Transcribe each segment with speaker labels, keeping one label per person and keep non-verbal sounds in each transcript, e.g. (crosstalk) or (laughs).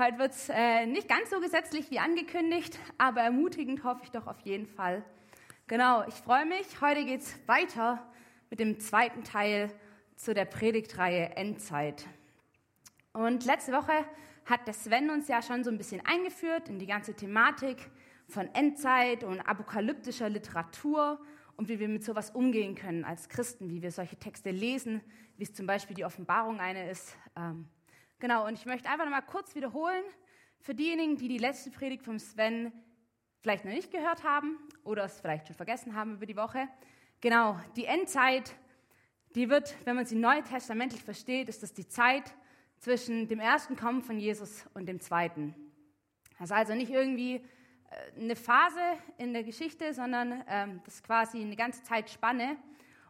Speaker 1: Heute wird es äh, nicht ganz so gesetzlich wie angekündigt, aber ermutigend hoffe ich doch auf jeden Fall. Genau, ich freue mich. Heute geht es weiter mit dem zweiten Teil zu der Predigtreihe Endzeit. Und letzte Woche hat der Sven uns ja schon so ein bisschen eingeführt in die ganze Thematik von Endzeit und apokalyptischer Literatur und wie wir mit sowas umgehen können als Christen, wie wir solche Texte lesen, wie es zum Beispiel die Offenbarung eine ist. Ähm, genau, und ich möchte einfach noch mal kurz wiederholen für diejenigen, die die letzte Predigt vom Sven vielleicht noch nicht gehört haben oder es vielleicht schon vergessen haben über die Woche. Genau, die Endzeit, die wird, wenn man sie neutestamentlich versteht, ist das die Zeit zwischen dem ersten Kommen von Jesus und dem zweiten. Das ist also nicht irgendwie äh, eine Phase in der Geschichte, sondern ähm, das ist quasi eine ganze Zeitspanne.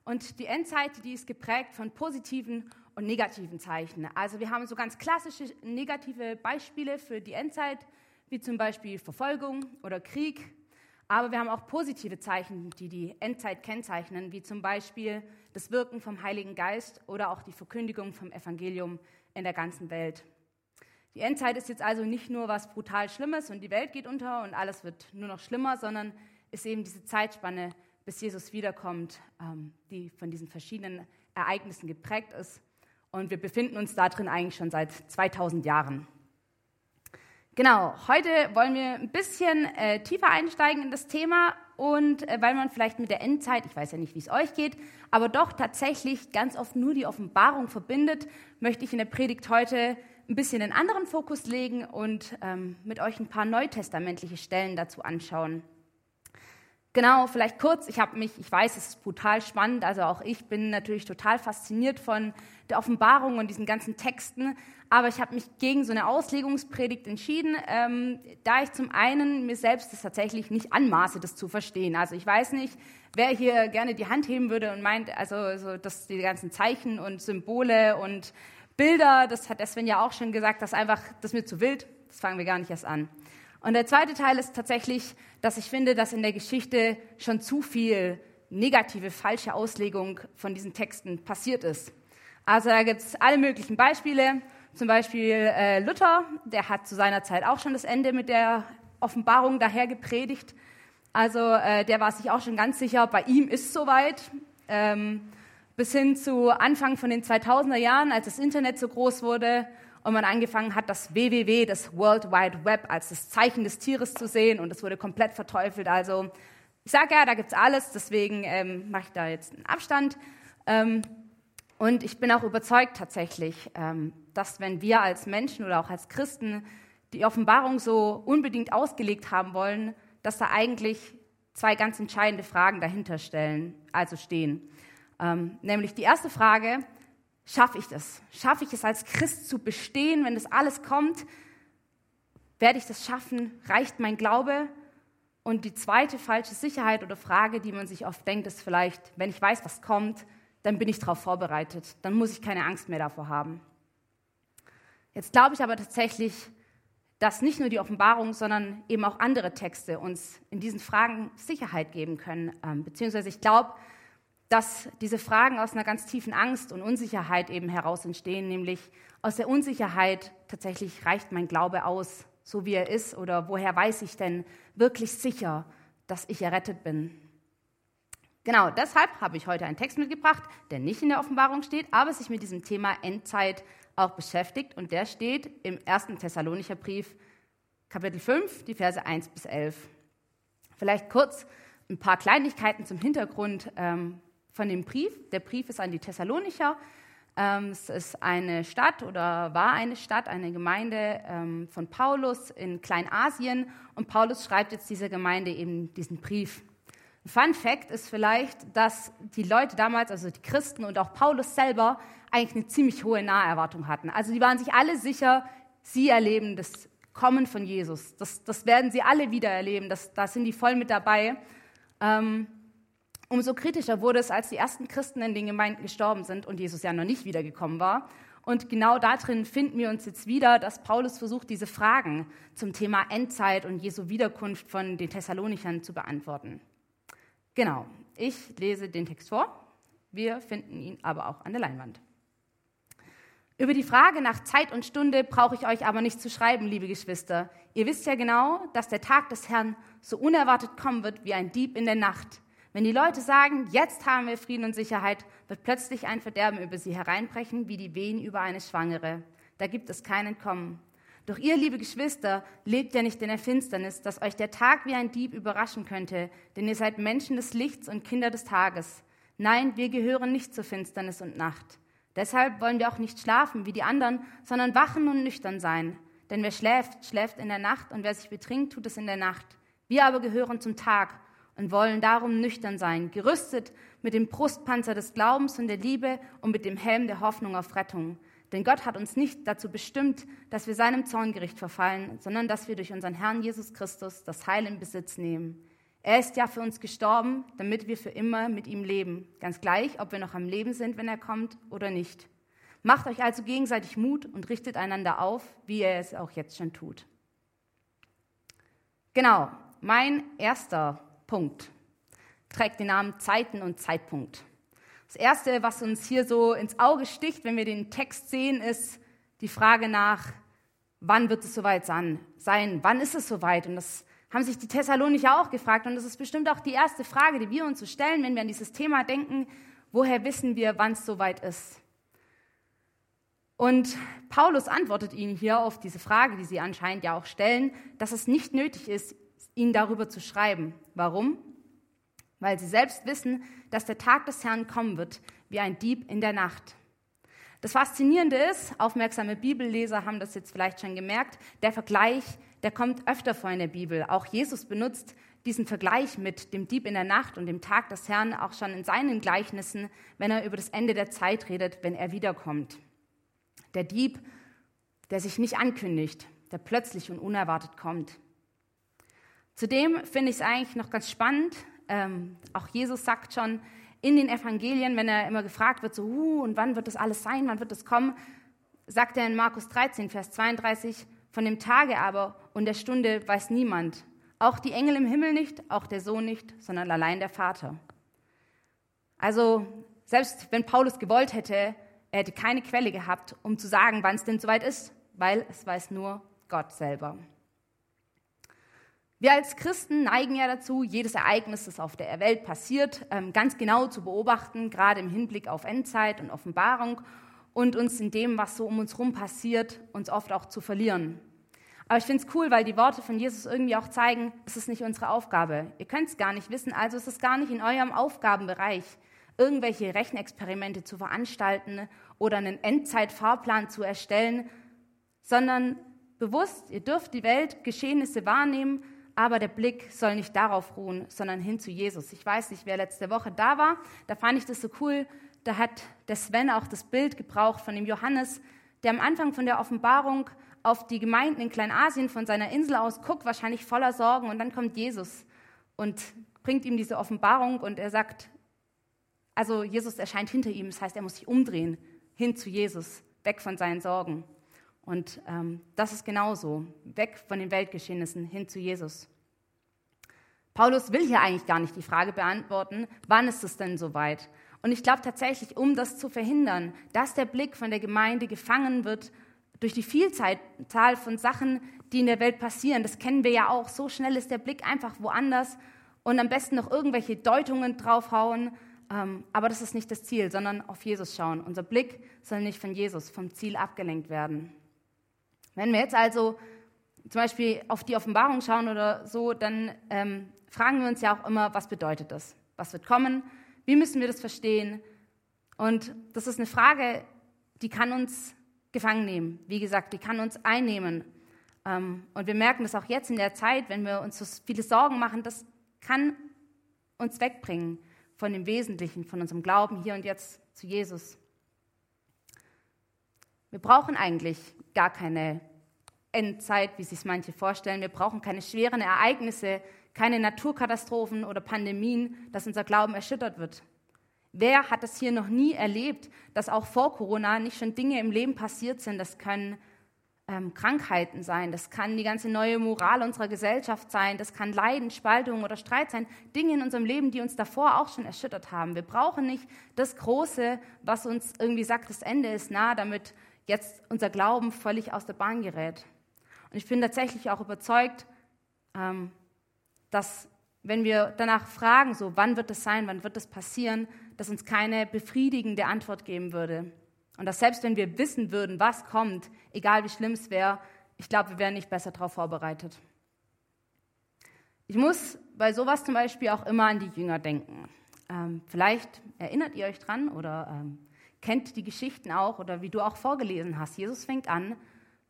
Speaker 1: Und die Endzeit, die ist geprägt von positiven und negativen Zeichen. Also wir haben so ganz klassische negative Beispiele für die Endzeit, wie zum Beispiel Verfolgung oder Krieg. Aber wir haben auch positive Zeichen, die die Endzeit kennzeichnen, wie zum Beispiel das Wirken vom Heiligen Geist oder auch die Verkündigung vom Evangelium in der ganzen Welt. Die Endzeit ist jetzt also nicht nur was brutal Schlimmes und die Welt geht unter und alles wird nur noch schlimmer, sondern ist eben diese Zeitspanne, bis Jesus wiederkommt, ähm, die von diesen verschiedenen Ereignissen geprägt ist. Und wir befinden uns da drin eigentlich schon seit 2000 Jahren. Genau, heute wollen wir ein bisschen äh, tiefer einsteigen in das Thema und äh, weil man vielleicht mit der Endzeit, ich weiß ja nicht, wie es euch geht, aber doch tatsächlich ganz oft nur die Offenbarung verbindet, möchte ich in der Predigt heute ein bisschen einen anderen Fokus legen und ähm, mit euch ein paar neutestamentliche Stellen dazu anschauen. Genau, vielleicht kurz, ich habe mich, ich weiß, es ist brutal spannend, also auch ich bin natürlich total fasziniert von der Offenbarung und diesen ganzen Texten, aber ich habe mich gegen so eine Auslegungspredigt entschieden, ähm, da ich zum einen mir selbst das tatsächlich nicht anmaße, das zu verstehen. Also ich weiß nicht, wer hier gerne die Hand heben würde und meint, also, also dass die ganzen Zeichen und Symbole und Bilder, das hat Sven ja auch schon gesagt, das einfach, das ist mir zu wild, das fangen wir gar nicht erst an. Und der zweite Teil ist tatsächlich, dass ich finde, dass in der Geschichte schon zu viel negative, falsche Auslegung von diesen Texten passiert ist. Also da gibt es alle möglichen Beispiele. Zum Beispiel äh, Luther, der hat zu seiner Zeit auch schon das Ende mit der Offenbarung daher gepredigt. Also äh, der war sich auch schon ganz sicher, bei ihm ist soweit. Ähm, bis hin zu Anfang von den 2000er Jahren, als das Internet so groß wurde und man angefangen hat, das WWW, das World Wide Web, als das Zeichen des Tieres zu sehen und es wurde komplett verteufelt. Also ich sage ja, da gibt es alles, deswegen ähm, mache ich da jetzt einen Abstand. Ähm, und ich bin auch überzeugt tatsächlich, ähm, dass wenn wir als Menschen oder auch als Christen die Offenbarung so unbedingt ausgelegt haben wollen, dass da eigentlich zwei ganz entscheidende Fragen dahinter stellen, also stehen. Ähm, nämlich die erste Frage, schaffe ich das? Schaffe ich es als Christ zu bestehen, wenn das alles kommt? Werde ich das schaffen? Reicht mein Glaube? Und die zweite falsche Sicherheit oder Frage, die man sich oft denkt, ist vielleicht, wenn ich weiß, was kommt, dann bin ich darauf vorbereitet. Dann muss ich keine Angst mehr davor haben. Jetzt glaube ich aber tatsächlich, dass nicht nur die Offenbarung, sondern eben auch andere Texte uns in diesen Fragen Sicherheit geben können. Ähm, beziehungsweise ich glaube, dass diese Fragen aus einer ganz tiefen Angst und Unsicherheit eben heraus entstehen, nämlich aus der Unsicherheit tatsächlich reicht mein Glaube aus, so wie er ist, oder woher weiß ich denn wirklich sicher, dass ich errettet bin? Genau, deshalb habe ich heute einen Text mitgebracht, der nicht in der Offenbarung steht, aber sich mit diesem Thema Endzeit auch beschäftigt und der steht im 1. Thessalonicher Brief, Kapitel 5, die Verse 1 bis 11. Vielleicht kurz ein paar Kleinigkeiten zum Hintergrund, ähm, von dem Brief. Der Brief ist an die Thessalonicher. Ähm, es ist eine Stadt oder war eine Stadt, eine Gemeinde ähm, von Paulus in Kleinasien. Und Paulus schreibt jetzt dieser Gemeinde eben diesen Brief. Fun Fact ist vielleicht, dass die Leute damals, also die Christen und auch Paulus selber, eigentlich eine ziemlich hohe Naherwartung hatten. Also die waren sich alle sicher, sie erleben das Kommen von Jesus. Das, das werden sie alle wieder erleben. Das, da sind die voll mit dabei. Ähm, Umso kritischer wurde es, als die ersten Christen in den Gemeinden gestorben sind und Jesus ja noch nicht wiedergekommen war. Und genau darin finden wir uns jetzt wieder, dass Paulus versucht, diese Fragen zum Thema Endzeit und Jesu Wiederkunft von den Thessalonichern zu beantworten. Genau, ich lese den Text vor. Wir finden ihn aber auch an der Leinwand. Über die Frage nach Zeit und Stunde brauche ich euch aber nicht zu schreiben, liebe Geschwister. Ihr wisst ja genau, dass der Tag des Herrn so unerwartet kommen wird wie ein Dieb in der Nacht. Wenn die Leute sagen, jetzt haben wir Frieden und Sicherheit, wird plötzlich ein Verderben über sie hereinbrechen, wie die Wehen über eine Schwangere. Da gibt es kein Entkommen. Doch ihr, liebe Geschwister, lebt ja nicht in der Finsternis, dass euch der Tag wie ein Dieb überraschen könnte, denn ihr seid Menschen des Lichts und Kinder des Tages. Nein, wir gehören nicht zur Finsternis und Nacht. Deshalb wollen wir auch nicht schlafen wie die anderen, sondern wachen und nüchtern sein. Denn wer schläft, schläft in der Nacht und wer sich betrinkt, tut es in der Nacht. Wir aber gehören zum Tag und wollen darum nüchtern sein, gerüstet mit dem Brustpanzer des Glaubens und der Liebe und mit dem Helm der Hoffnung auf Rettung. Denn Gott hat uns nicht dazu bestimmt, dass wir seinem Zorngericht verfallen, sondern dass wir durch unseren Herrn Jesus Christus das Heil in Besitz nehmen. Er ist ja für uns gestorben, damit wir für immer mit ihm leben. Ganz gleich, ob wir noch am Leben sind, wenn er kommt oder nicht. Macht euch also gegenseitig Mut und richtet einander auf, wie er es auch jetzt schon tut. Genau, mein erster Punkt trägt den Namen Zeiten und Zeitpunkt. Das Erste, was uns hier so ins Auge sticht, wenn wir den Text sehen, ist die Frage nach, wann wird es soweit sein? Wann ist es soweit? Und das haben sich die Thessalonicher auch gefragt. Und das ist bestimmt auch die erste Frage, die wir uns so stellen, wenn wir an dieses Thema denken. Woher wissen wir, wann es soweit ist? Und Paulus antwortet ihnen hier auf diese Frage, die sie anscheinend ja auch stellen, dass es nicht nötig ist, ihnen darüber zu schreiben. Warum? Weil sie selbst wissen, dass der Tag des Herrn kommen wird, wie ein Dieb in der Nacht. Das Faszinierende ist, aufmerksame Bibelleser haben das jetzt vielleicht schon gemerkt, der Vergleich, der kommt öfter vor in der Bibel. Auch Jesus benutzt diesen Vergleich mit dem Dieb in der Nacht und dem Tag des Herrn auch schon in seinen Gleichnissen, wenn er über das Ende der Zeit redet, wenn er wiederkommt. Der Dieb, der sich nicht ankündigt, der plötzlich und unerwartet kommt. Zudem finde ich es eigentlich noch ganz spannend, ähm, auch Jesus sagt schon in den Evangelien, wenn er immer gefragt wird, so, uh, und wann wird das alles sein, wann wird das kommen, sagt er in Markus 13, Vers 32, von dem Tage aber und der Stunde weiß niemand, auch die Engel im Himmel nicht, auch der Sohn nicht, sondern allein der Vater. Also selbst wenn Paulus gewollt hätte, er hätte keine Quelle gehabt, um zu sagen, wann es denn soweit ist, weil es weiß nur Gott selber. Wir als Christen neigen ja dazu, jedes Ereignis, das auf der Welt passiert, ähm, ganz genau zu beobachten, gerade im Hinblick auf Endzeit und Offenbarung und uns in dem, was so um uns herum passiert, uns oft auch zu verlieren. Aber ich finde es cool, weil die Worte von Jesus irgendwie auch zeigen, es ist nicht unsere Aufgabe. Ihr könnt es gar nicht wissen, also es ist gar nicht in eurem Aufgabenbereich, irgendwelche Rechenexperimente zu veranstalten oder einen Endzeitfahrplan zu erstellen, sondern bewusst, ihr dürft die Weltgeschehnisse wahrnehmen, aber der Blick soll nicht darauf ruhen, sondern hin zu Jesus. Ich weiß nicht, wer letzte Woche da war, da fand ich das so cool, da hat der Sven auch das Bild gebraucht von dem Johannes, der am Anfang von der Offenbarung auf die Gemeinden in Kleinasien von seiner Insel aus guckt, wahrscheinlich voller Sorgen, und dann kommt Jesus und bringt ihm diese Offenbarung und er sagt, also Jesus erscheint hinter ihm, das heißt, er muss sich umdrehen, hin zu Jesus, weg von seinen Sorgen. Und ähm, das ist genauso, weg von den Weltgeschehnissen hin zu Jesus. Paulus will hier eigentlich gar nicht die Frage beantworten, wann ist es denn soweit? Und ich glaube tatsächlich, um das zu verhindern, dass der Blick von der Gemeinde gefangen wird durch die Vielzahl von Sachen, die in der Welt passieren, das kennen wir ja auch, so schnell ist der Blick einfach woanders und am besten noch irgendwelche Deutungen draufhauen, ähm, aber das ist nicht das Ziel, sondern auf Jesus schauen. Unser Blick soll nicht von Jesus, vom Ziel abgelenkt werden. Wenn wir jetzt also zum Beispiel auf die Offenbarung schauen oder so, dann ähm, fragen wir uns ja auch immer, was bedeutet das? Was wird kommen? Wie müssen wir das verstehen? Und das ist eine Frage, die kann uns gefangen nehmen. Wie gesagt, die kann uns einnehmen. Ähm, und wir merken das auch jetzt in der Zeit, wenn wir uns so viele Sorgen machen, das kann uns wegbringen von dem Wesentlichen, von unserem Glauben hier und jetzt zu Jesus. Wir brauchen eigentlich gar keine Endzeit, wie sich manche vorstellen. Wir brauchen keine schweren Ereignisse, keine Naturkatastrophen oder Pandemien, dass unser Glauben erschüttert wird. Wer hat es hier noch nie erlebt, dass auch vor Corona nicht schon Dinge im Leben passiert sind? Das können ähm, Krankheiten sein, das kann die ganze neue Moral unserer Gesellschaft sein, das kann Leiden, Spaltung oder Streit sein. Dinge in unserem Leben, die uns davor auch schon erschüttert haben. Wir brauchen nicht das Große, was uns irgendwie sagt, das Ende ist nah, damit jetzt unser Glauben völlig aus der Bahn gerät. Und ich bin tatsächlich auch überzeugt, ähm, dass wenn wir danach fragen, so wann wird es sein, wann wird es passieren, dass uns keine befriedigende Antwort geben würde. Und dass selbst wenn wir wissen würden, was kommt, egal wie schlimm es wäre, ich glaube, wir wären nicht besser darauf vorbereitet. Ich muss bei sowas zum Beispiel auch immer an die Jünger denken. Ähm, vielleicht erinnert ihr euch dran oder ähm, kennt die Geschichten auch oder wie du auch vorgelesen hast. Jesus fängt an,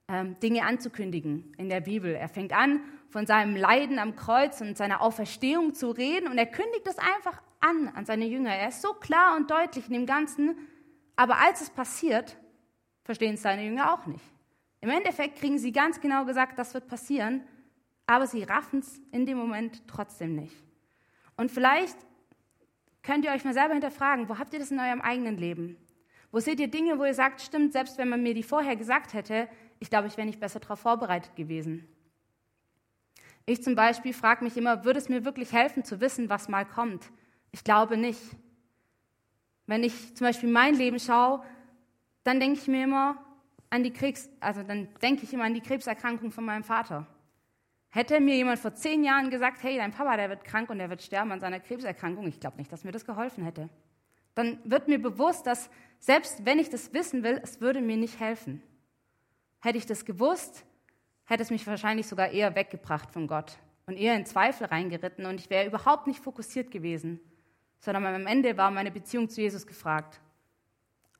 Speaker 1: ähm, Dinge anzukündigen in der Bibel. Er fängt an, von seinem Leiden am Kreuz und seiner Auferstehung zu reden und er kündigt es einfach an an seine Jünger. Er ist so klar und deutlich in dem Ganzen, aber als es passiert, verstehen es seine Jünger auch nicht. Im Endeffekt kriegen sie ganz genau gesagt, das wird passieren, aber sie raffen es in dem Moment trotzdem nicht. Und vielleicht könnt ihr euch mal selber hinterfragen, wo habt ihr das in eurem eigenen Leben? Wo seht ihr Dinge, wo ihr sagt, stimmt, selbst wenn man mir die vorher gesagt hätte, ich glaube, ich wäre nicht besser darauf vorbereitet gewesen. Ich zum Beispiel frage mich immer, würde es mir wirklich helfen zu wissen, was mal kommt? Ich glaube nicht. Wenn ich zum Beispiel mein Leben schaue, dann denke ich mir immer an die Krebs, also dann denke ich immer an die Krebserkrankung von meinem Vater. Hätte mir jemand vor zehn Jahren gesagt, hey, dein Papa, der wird krank und der wird sterben an seiner Krebserkrankung, ich glaube nicht, dass mir das geholfen hätte. Dann wird mir bewusst, dass selbst wenn ich das wissen will, es würde mir nicht helfen. Hätte ich das gewusst, hätte es mich wahrscheinlich sogar eher weggebracht von Gott und eher in Zweifel reingeritten und ich wäre überhaupt nicht fokussiert gewesen, sondern am Ende war meine Beziehung zu Jesus gefragt.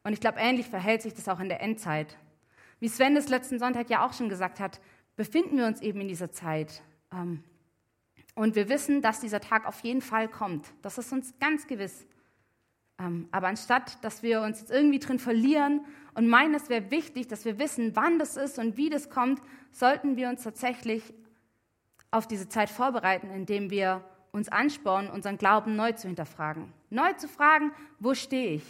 Speaker 1: Und ich glaube, ähnlich verhält sich das auch in der Endzeit. Wie Sven das letzten Sonntag ja auch schon gesagt hat, befinden wir uns eben in dieser Zeit. Ähm, und wir wissen, dass dieser Tag auf jeden Fall kommt. Das ist uns ganz gewiss. Ähm, aber anstatt, dass wir uns jetzt irgendwie drin verlieren und meinen, es wäre wichtig, dass wir wissen, wann das ist und wie das kommt, sollten wir uns tatsächlich auf diese Zeit vorbereiten, indem wir uns anspornen, unseren Glauben neu zu hinterfragen. Neu zu fragen, wo stehe ich?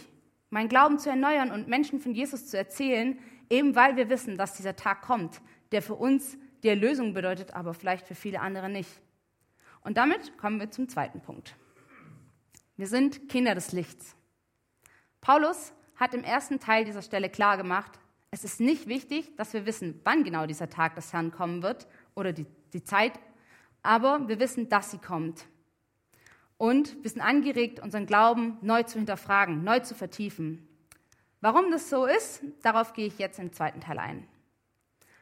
Speaker 1: Mein Glauben zu erneuern und Menschen von Jesus zu erzählen, eben weil wir wissen, dass dieser Tag kommt, der für uns die Erlösung bedeutet, aber vielleicht für viele andere nicht. Und damit kommen wir zum zweiten Punkt. Wir sind Kinder des Lichts. Paulus hat im ersten Teil dieser Stelle klar gemacht, es ist nicht wichtig, dass wir wissen, wann genau dieser Tag des Herrn kommen wird oder die, die Zeit, aber wir wissen, dass sie kommt. Und wir sind angeregt, unseren Glauben neu zu hinterfragen, neu zu vertiefen. Warum das so ist, darauf gehe ich jetzt im zweiten Teil ein.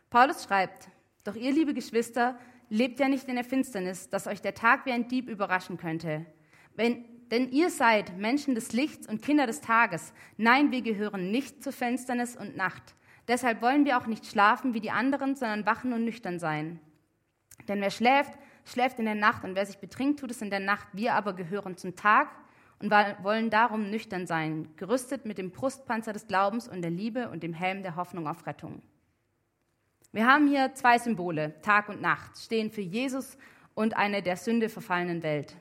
Speaker 1: Paulus schreibt, doch ihr, liebe Geschwister, lebt ja nicht in der Finsternis, dass euch der Tag wie ein Dieb überraschen könnte. Wenn denn ihr seid Menschen des Lichts und Kinder des Tages. Nein, wir gehören nicht zu Finsternis und Nacht. Deshalb wollen wir auch nicht schlafen wie die anderen, sondern wachen und nüchtern sein. Denn wer schläft, schläft in der Nacht und wer sich betrinkt, tut es in der Nacht. Wir aber gehören zum Tag und wollen darum nüchtern sein, gerüstet mit dem Brustpanzer des Glaubens und der Liebe und dem Helm der Hoffnung auf Rettung. Wir haben hier zwei Symbole, Tag und Nacht, stehen für Jesus und eine der Sünde verfallenen Welt.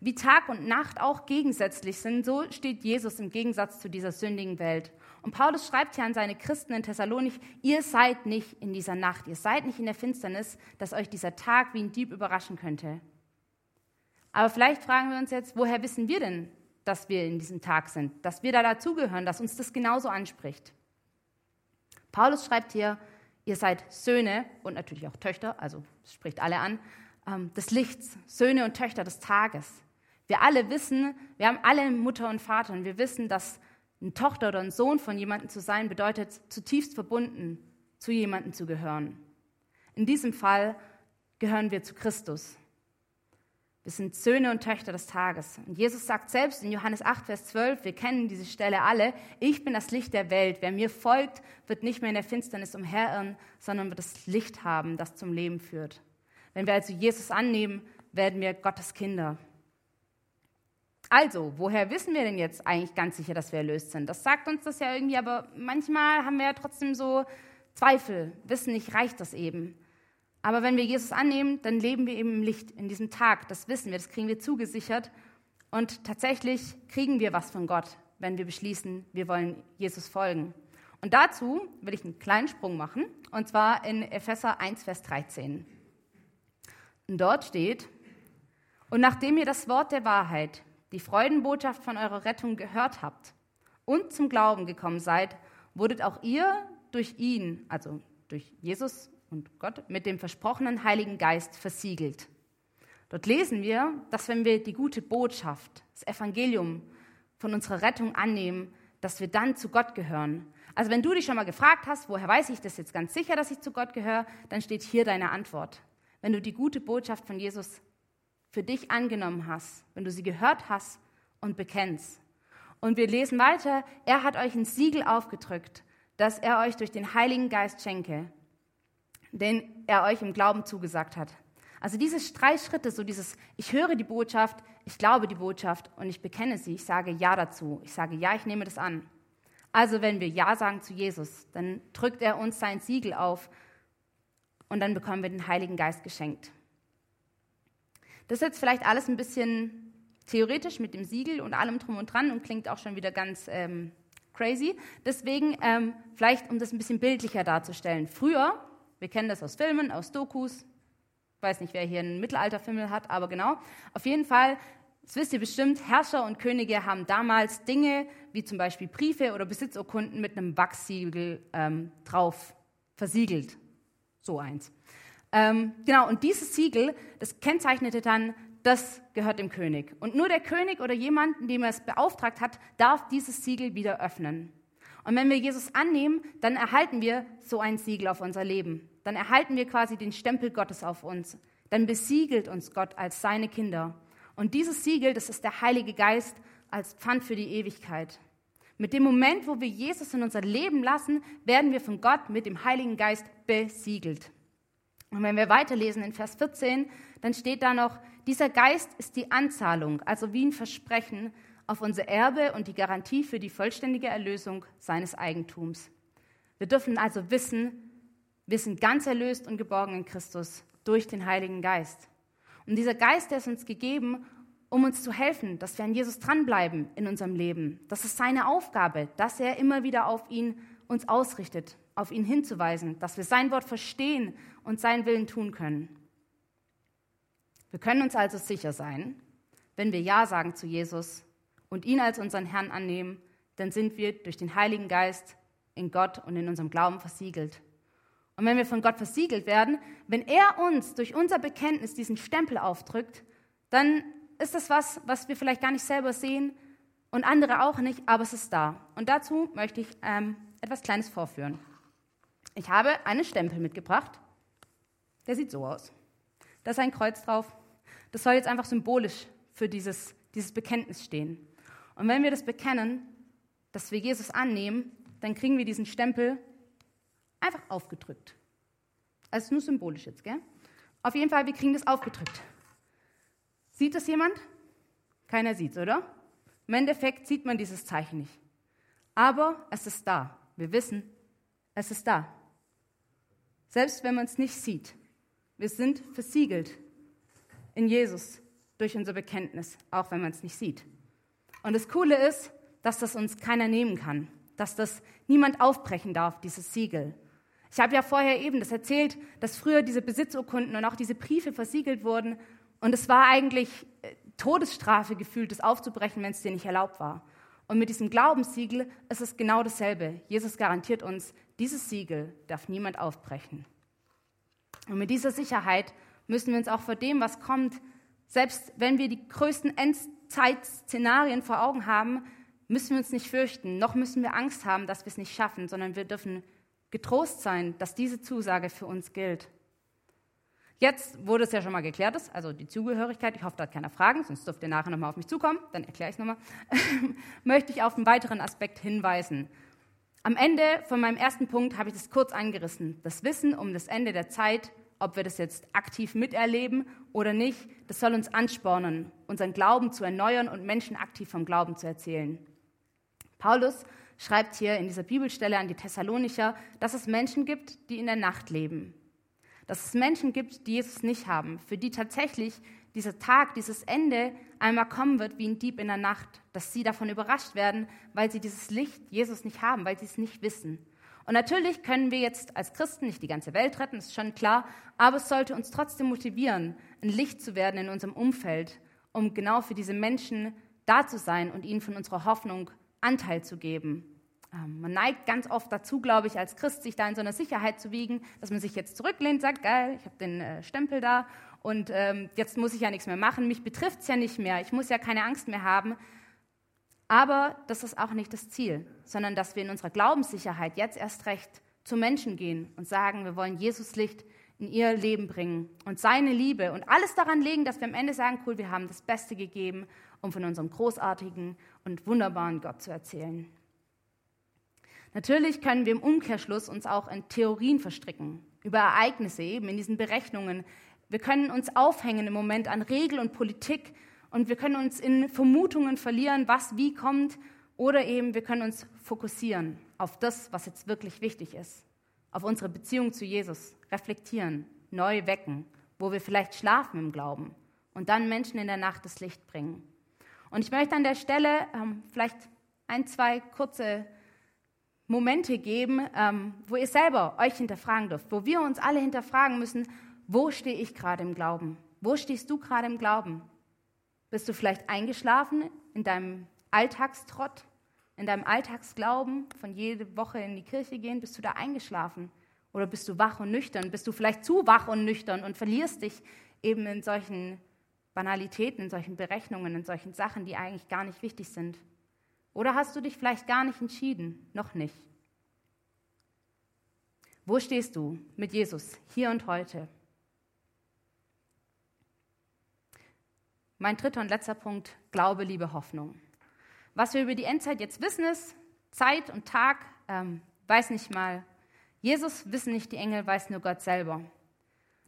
Speaker 1: Wie Tag und Nacht auch gegensätzlich sind, so steht Jesus im Gegensatz zu dieser sündigen Welt. Und Paulus schreibt hier an seine Christen in Thessalonich, ihr seid nicht in dieser Nacht, ihr seid nicht in der Finsternis, dass euch dieser Tag wie ein Dieb überraschen könnte. Aber vielleicht fragen wir uns jetzt, woher wissen wir denn, dass wir in diesem Tag sind, dass wir da dazugehören, dass uns das genauso anspricht? Paulus schreibt hier, ihr seid Söhne und natürlich auch Töchter, also spricht alle an, ähm, des Lichts, Söhne und Töchter des Tages. Wir alle wissen, wir haben alle Mutter und Vater und wir wissen, dass eine Tochter oder ein Sohn von jemandem zu sein bedeutet, zutiefst verbunden zu jemandem zu gehören. In diesem Fall gehören wir zu Christus. Wir sind Söhne und Töchter des Tages. Und Jesus sagt selbst in Johannes 8, Vers 12, wir kennen diese Stelle alle, ich bin das Licht der Welt. Wer mir folgt, wird nicht mehr in der Finsternis umherirren, sondern wird das Licht haben, das zum Leben führt. Wenn wir also Jesus annehmen, werden wir Gottes Kinder. Also, woher wissen wir denn jetzt eigentlich ganz sicher, dass wir erlöst sind? Das sagt uns das ja irgendwie, aber manchmal haben wir ja trotzdem so Zweifel, wissen nicht, reicht das eben. Aber wenn wir Jesus annehmen, dann leben wir eben im Licht, in diesem Tag. Das wissen wir, das kriegen wir zugesichert. Und tatsächlich kriegen wir was von Gott, wenn wir beschließen, wir wollen Jesus folgen. Und dazu will ich einen kleinen Sprung machen, und zwar in Epheser 1, Vers 13. Und dort steht, und nachdem ihr das Wort der Wahrheit, die Freudenbotschaft von eurer Rettung gehört habt und zum Glauben gekommen seid, wurdet auch ihr durch ihn, also durch Jesus und Gott, mit dem versprochenen Heiligen Geist versiegelt. Dort lesen wir, dass wenn wir die gute Botschaft, das Evangelium von unserer Rettung annehmen, dass wir dann zu Gott gehören. Also wenn du dich schon mal gefragt hast, woher weiß ich das jetzt ganz sicher, dass ich zu Gott gehöre, dann steht hier deine Antwort. Wenn du die gute Botschaft von Jesus für dich angenommen hast, wenn du sie gehört hast und bekennst. Und wir lesen weiter, er hat euch ein Siegel aufgedrückt, dass er euch durch den Heiligen Geist schenke, den er euch im Glauben zugesagt hat. Also diese drei Schritte, so dieses, ich höre die Botschaft, ich glaube die Botschaft und ich bekenne sie, ich sage Ja dazu, ich sage Ja, ich nehme das an. Also wenn wir Ja sagen zu Jesus, dann drückt er uns sein Siegel auf und dann bekommen wir den Heiligen Geist geschenkt. Das ist jetzt vielleicht alles ein bisschen theoretisch mit dem Siegel und allem drum und dran und klingt auch schon wieder ganz ähm, crazy. Deswegen ähm, vielleicht, um das ein bisschen bildlicher darzustellen. Früher, wir kennen das aus Filmen, aus Dokus, weiß nicht, wer hier einen Mittelalterfilm hat, aber genau. Auf jeden Fall, das wisst ihr bestimmt, Herrscher und Könige haben damals Dinge wie zum Beispiel Briefe oder Besitzurkunden mit einem Wachssiegel ähm, drauf versiegelt. So eins. Ähm, genau, und dieses Siegel, das kennzeichnete dann, das gehört dem König. Und nur der König oder jemand, dem er es beauftragt hat, darf dieses Siegel wieder öffnen. Und wenn wir Jesus annehmen, dann erhalten wir so ein Siegel auf unser Leben. Dann erhalten wir quasi den Stempel Gottes auf uns. Dann besiegelt uns Gott als seine Kinder. Und dieses Siegel, das ist der Heilige Geist als Pfand für die Ewigkeit. Mit dem Moment, wo wir Jesus in unser Leben lassen, werden wir von Gott mit dem Heiligen Geist besiegelt. Und wenn wir weiterlesen in Vers 14, dann steht da noch, dieser Geist ist die Anzahlung, also wie ein Versprechen, auf unser Erbe und die Garantie für die vollständige Erlösung seines Eigentums. Wir dürfen also wissen, wir sind ganz erlöst und geborgen in Christus durch den Heiligen Geist. Und dieser Geist, der ist uns gegeben, um uns zu helfen, dass wir an Jesus dranbleiben in unserem Leben. Das ist seine Aufgabe, dass er immer wieder auf ihn uns ausrichtet, auf ihn hinzuweisen, dass wir sein Wort verstehen und seinen Willen tun können. Wir können uns also sicher sein, wenn wir Ja sagen zu Jesus, und ihn als unseren Herrn annehmen, dann sind wir durch den Heiligen Geist in Gott und in unserem Glauben versiegelt. Und wenn wir von Gott versiegelt werden, wenn er uns durch unser Bekenntnis diesen Stempel aufdrückt, dann ist das was, was wir vielleicht gar nicht selber sehen und andere auch nicht, aber es ist da. Und dazu möchte ich ähm, etwas Kleines vorführen. Ich habe einen Stempel mitgebracht. Der sieht so aus. Da ist ein Kreuz drauf. Das soll jetzt einfach symbolisch für dieses, dieses Bekenntnis stehen. Und wenn wir das bekennen, dass wir Jesus annehmen, dann kriegen wir diesen Stempel einfach aufgedrückt. Also nur symbolisch jetzt, gell? Auf jeden Fall, wir kriegen das aufgedrückt. Sieht das jemand? Keiner sieht es, oder? Im Endeffekt sieht man dieses Zeichen nicht. Aber es ist da. Wir wissen, es ist da. Selbst wenn man es nicht sieht. Wir sind versiegelt in Jesus durch unser Bekenntnis, auch wenn man es nicht sieht. Und das Coole ist, dass das uns keiner nehmen kann, dass das niemand aufbrechen darf, dieses Siegel. Ich habe ja vorher eben das erzählt, dass früher diese Besitzurkunden und auch diese Briefe versiegelt wurden und es war eigentlich äh, Todesstrafe gefühlt, das aufzubrechen, wenn es dir nicht erlaubt war. Und mit diesem Glaubenssiegel ist es genau dasselbe. Jesus garantiert uns, dieses Siegel darf niemand aufbrechen. Und mit dieser Sicherheit müssen wir uns auch vor dem, was kommt, selbst wenn wir die größten Endzeitszenarien vor Augen haben, müssen wir uns nicht fürchten, noch müssen wir Angst haben, dass wir es nicht schaffen, sondern wir dürfen getrost sein, dass diese Zusage für uns gilt. Jetzt wurde es ja schon mal geklärt, also die Zugehörigkeit, ich hoffe, da hat keiner Fragen, sonst dürft ihr nachher nochmal auf mich zukommen, dann erkläre ich es nochmal, (laughs) möchte ich auf einen weiteren Aspekt hinweisen. Am Ende von meinem ersten Punkt habe ich das kurz angerissen. Das Wissen um das Ende der Zeit ob wir das jetzt aktiv miterleben oder nicht, das soll uns anspornen, unseren Glauben zu erneuern und Menschen aktiv vom Glauben zu erzählen. Paulus schreibt hier in dieser Bibelstelle an die Thessalonicher, dass es Menschen gibt, die in der Nacht leben. Dass es Menschen gibt, die Jesus nicht haben, für die tatsächlich dieser Tag, dieses Ende einmal kommen wird wie ein Dieb in der Nacht, dass sie davon überrascht werden, weil sie dieses Licht Jesus nicht haben, weil sie es nicht wissen. Und natürlich können wir jetzt als Christen nicht die ganze Welt retten, ist schon klar, aber es sollte uns trotzdem motivieren, ein Licht zu werden in unserem Umfeld, um genau für diese Menschen da zu sein und ihnen von unserer Hoffnung Anteil zu geben. Ähm, man neigt ganz oft dazu, glaube ich, als Christ, sich da in so einer Sicherheit zu wiegen, dass man sich jetzt zurücklehnt, sagt, geil, ich habe den äh, Stempel da und ähm, jetzt muss ich ja nichts mehr machen, mich betrifft es ja nicht mehr, ich muss ja keine Angst mehr haben. Aber das ist auch nicht das Ziel, sondern dass wir in unserer Glaubenssicherheit jetzt erst recht zu Menschen gehen und sagen, wir wollen Jesus Licht in ihr Leben bringen und seine Liebe und alles daran legen, dass wir am Ende sagen, cool, wir haben das Beste gegeben, um von unserem großartigen und wunderbaren Gott zu erzählen. Natürlich können wir im Umkehrschluss uns auch in Theorien verstricken, über Ereignisse eben, in diesen Berechnungen. Wir können uns aufhängen im Moment an Regel und Politik und wir können uns in Vermutungen verlieren, was wie kommt, oder eben wir können uns fokussieren auf das, was jetzt wirklich wichtig ist, auf unsere Beziehung zu Jesus, reflektieren, neu wecken, wo wir vielleicht schlafen im Glauben und dann Menschen in der Nacht das Licht bringen. Und ich möchte an der Stelle ähm, vielleicht ein, zwei kurze Momente geben, ähm, wo ihr selber euch hinterfragen dürft, wo wir uns alle hinterfragen müssen, wo stehe ich gerade im Glauben? Wo stehst du gerade im Glauben? Bist du vielleicht eingeschlafen in deinem Alltagstrott, in deinem Alltagsglauben, von jede Woche in die Kirche gehen? Bist du da eingeschlafen? Oder bist du wach und nüchtern? Bist du vielleicht zu wach und nüchtern und verlierst dich eben in solchen Banalitäten, in solchen Berechnungen, in solchen Sachen, die eigentlich gar nicht wichtig sind? Oder hast du dich vielleicht gar nicht entschieden? Noch nicht. Wo stehst du mit Jesus hier und heute? Mein dritter und letzter Punkt, Glaube, Liebe, Hoffnung. Was wir über die Endzeit jetzt wissen ist, Zeit und Tag, ähm, weiß nicht mal Jesus, wissen nicht die Engel, weiß nur Gott selber.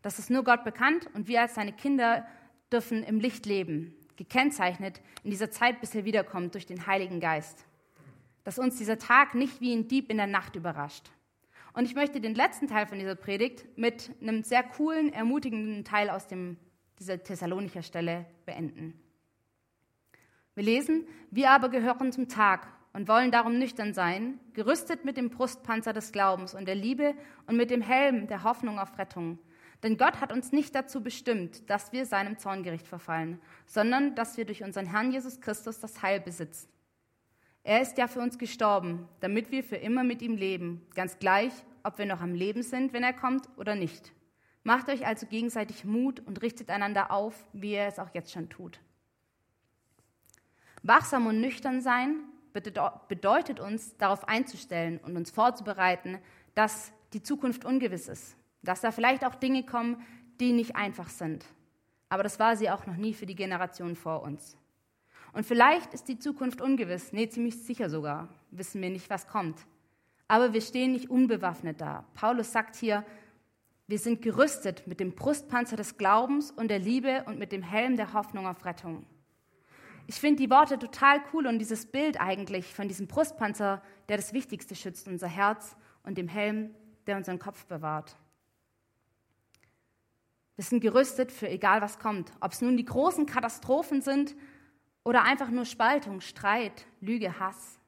Speaker 1: Das ist nur Gott bekannt und wir als seine Kinder dürfen im Licht leben gekennzeichnet in dieser Zeit, bis er wiederkommt, durch den Heiligen Geist. Dass uns dieser Tag nicht wie ein Dieb in der Nacht überrascht. Und ich möchte den letzten Teil von dieser Predigt mit einem sehr coolen, ermutigenden Teil aus dem, dieser Thessalonicher Stelle beenden. Wir lesen, wir aber gehören zum Tag und wollen darum nüchtern sein, gerüstet mit dem Brustpanzer des Glaubens und der Liebe und mit dem Helm der Hoffnung auf Rettung denn Gott hat uns nicht dazu bestimmt, dass wir seinem Zorngericht verfallen, sondern dass wir durch unseren Herrn Jesus Christus das Heil besitzen. Er ist ja für uns gestorben, damit wir für immer mit ihm leben, ganz gleich, ob wir noch am Leben sind, wenn er kommt oder nicht. Macht euch also gegenseitig Mut und richtet einander auf, wie er es auch jetzt schon tut. Wachsam und nüchtern sein bedeutet uns, darauf einzustellen und uns vorzubereiten, dass die Zukunft ungewiss ist dass da vielleicht auch Dinge kommen, die nicht einfach sind. Aber das war sie auch noch nie für die Generation vor uns. Und vielleicht ist die Zukunft ungewiss, nee, ziemlich sicher sogar, wissen wir nicht, was kommt. Aber wir stehen nicht unbewaffnet da. Paulus sagt hier, wir sind gerüstet mit dem Brustpanzer des Glaubens und der Liebe und mit dem Helm der Hoffnung auf Rettung. Ich finde die Worte total cool und dieses Bild eigentlich von diesem Brustpanzer, der das Wichtigste schützt, unser Herz, und dem Helm, der unseren Kopf bewahrt. Wir sind gerüstet für egal was kommt. Ob es nun die großen Katastrophen sind oder einfach nur Spaltung, Streit, Lüge, Hass.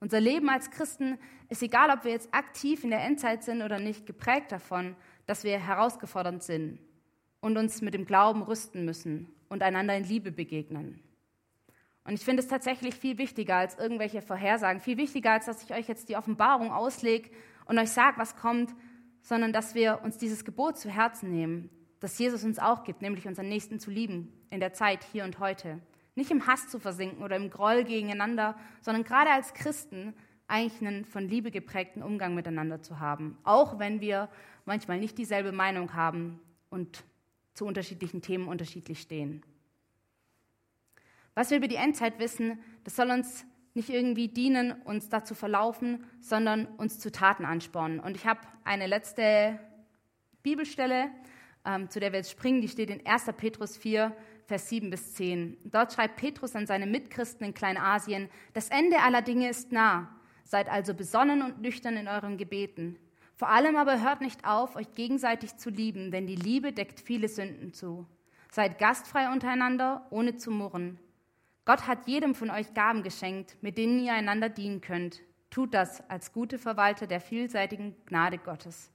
Speaker 1: Unser Leben als Christen ist egal, ob wir jetzt aktiv in der Endzeit sind oder nicht, geprägt davon, dass wir herausgefordert sind und uns mit dem Glauben rüsten müssen und einander in Liebe begegnen. Und ich finde es tatsächlich viel wichtiger als irgendwelche Vorhersagen, viel wichtiger als dass ich euch jetzt die Offenbarung auslege und euch sage, was kommt, sondern dass wir uns dieses Gebot zu Herzen nehmen, das Jesus uns auch gibt, nämlich unseren Nächsten zu lieben in der Zeit hier und heute. Nicht im Hass zu versinken oder im Groll gegeneinander, sondern gerade als Christen eigentlich einen von Liebe geprägten Umgang miteinander zu haben, auch wenn wir manchmal nicht dieselbe Meinung haben und zu unterschiedlichen Themen unterschiedlich stehen. Was wir über die Endzeit wissen, das soll uns nicht irgendwie dienen, uns dazu verlaufen, sondern uns zu Taten anspornen. Und ich habe eine letzte Bibelstelle, ähm, zu der wir jetzt springen, die steht in 1. Petrus 4, Vers 7 bis 10. Dort schreibt Petrus an seine Mitchristen in Kleinasien, das Ende aller Dinge ist nah. Seid also besonnen und nüchtern in euren Gebeten. Vor allem aber hört nicht auf, euch gegenseitig zu lieben, denn die Liebe deckt viele Sünden zu. Seid gastfrei untereinander, ohne zu murren. Gott hat jedem von euch Gaben geschenkt, mit denen ihr einander dienen könnt. Tut das als gute Verwalter der vielseitigen Gnade Gottes.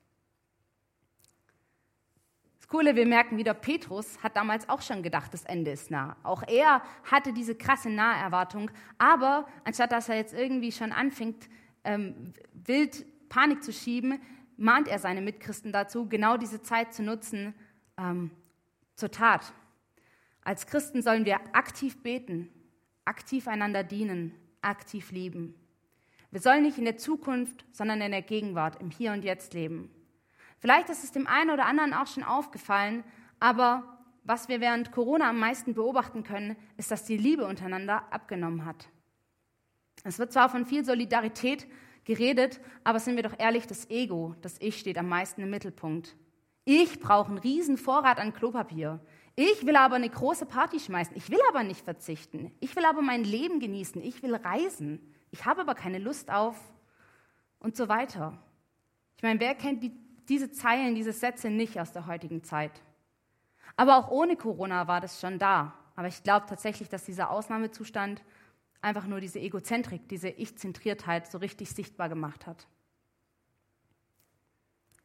Speaker 1: Coole, wir merken wieder, Petrus hat damals auch schon gedacht, das Ende ist nah. Auch er hatte diese krasse Naherwartung, aber anstatt dass er jetzt irgendwie schon anfängt, ähm, wild Panik zu schieben, mahnt er seine Mitchristen dazu, genau diese Zeit zu nutzen ähm, zur Tat. Als Christen sollen wir aktiv beten, aktiv einander dienen, aktiv lieben. Wir sollen nicht in der Zukunft, sondern in der Gegenwart, im Hier und Jetzt leben. Vielleicht ist es dem einen oder anderen auch schon aufgefallen, aber was wir während Corona am meisten beobachten können, ist, dass die Liebe untereinander abgenommen hat. Es wird zwar von viel Solidarität geredet, aber sind wir doch ehrlich, das Ego, das Ich steht am meisten im Mittelpunkt. Ich brauche einen riesen Vorrat an Klopapier. Ich will aber eine große Party schmeißen. Ich will aber nicht verzichten. Ich will aber mein Leben genießen. Ich will reisen. Ich habe aber keine Lust auf und so weiter. Ich meine, wer kennt die, diese Zeilen, diese Sätze nicht aus der heutigen Zeit? Aber auch ohne Corona war das schon da. Aber ich glaube tatsächlich, dass dieser Ausnahmezustand einfach nur diese Egozentrik, diese Ich-Zentriertheit so richtig sichtbar gemacht hat.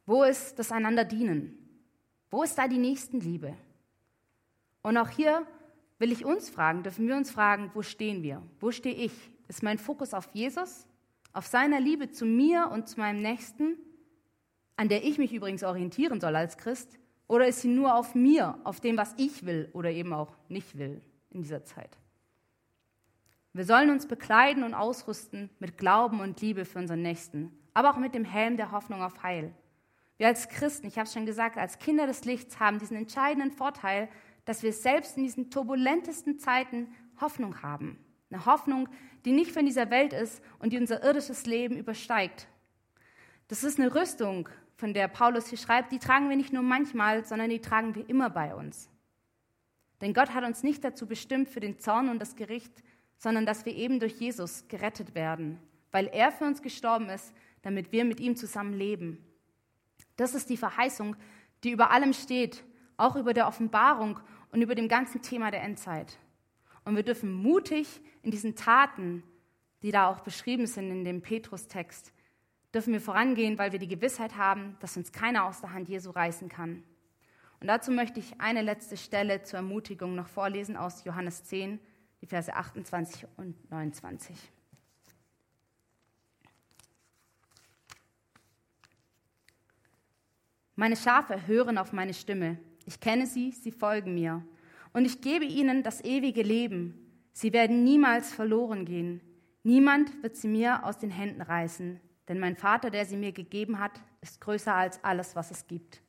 Speaker 1: Wo ist das einander dienen? Wo ist da die Nächstenliebe? Und auch hier will ich uns fragen, dürfen wir uns fragen, wo stehen wir? Wo stehe ich? Ist mein Fokus auf Jesus, auf seiner Liebe zu mir und zu meinem Nächsten, an der ich mich übrigens orientieren soll als Christ? Oder ist sie nur auf mir, auf dem, was ich will oder eben auch nicht will in dieser Zeit? Wir sollen uns bekleiden und ausrüsten mit Glauben und Liebe für unseren Nächsten, aber auch mit dem Helm der Hoffnung auf Heil. Wir als Christen, ich habe es schon gesagt, als Kinder des Lichts haben diesen entscheidenden Vorteil, dass wir selbst in diesen turbulentesten Zeiten Hoffnung haben. Eine Hoffnung, die nicht von dieser Welt ist und die unser irdisches Leben übersteigt. Das ist eine Rüstung, von der Paulus hier schreibt, die tragen wir nicht nur manchmal, sondern die tragen wir immer bei uns. Denn Gott hat uns nicht dazu bestimmt für den Zorn und das Gericht, sondern dass wir eben durch Jesus gerettet werden, weil er für uns gestorben ist, damit wir mit ihm zusammen leben. Das ist die Verheißung, die über allem steht, auch über der Offenbarung und über dem ganzen Thema der Endzeit. Und wir dürfen mutig in diesen Taten, die da auch beschrieben sind in dem Petrus-Text, dürfen wir vorangehen, weil wir die Gewissheit haben, dass uns keiner aus der Hand Jesu reißen kann. Und dazu möchte ich eine letzte Stelle zur Ermutigung noch vorlesen aus Johannes 10, die Verse 28 und 29. Meine Schafe hören auf meine Stimme. Ich kenne sie, sie folgen mir. Und ich gebe ihnen das ewige Leben. Sie werden niemals verloren gehen. Niemand wird sie mir aus den Händen reißen. Denn mein Vater, der sie mir gegeben hat, ist größer als alles, was es gibt.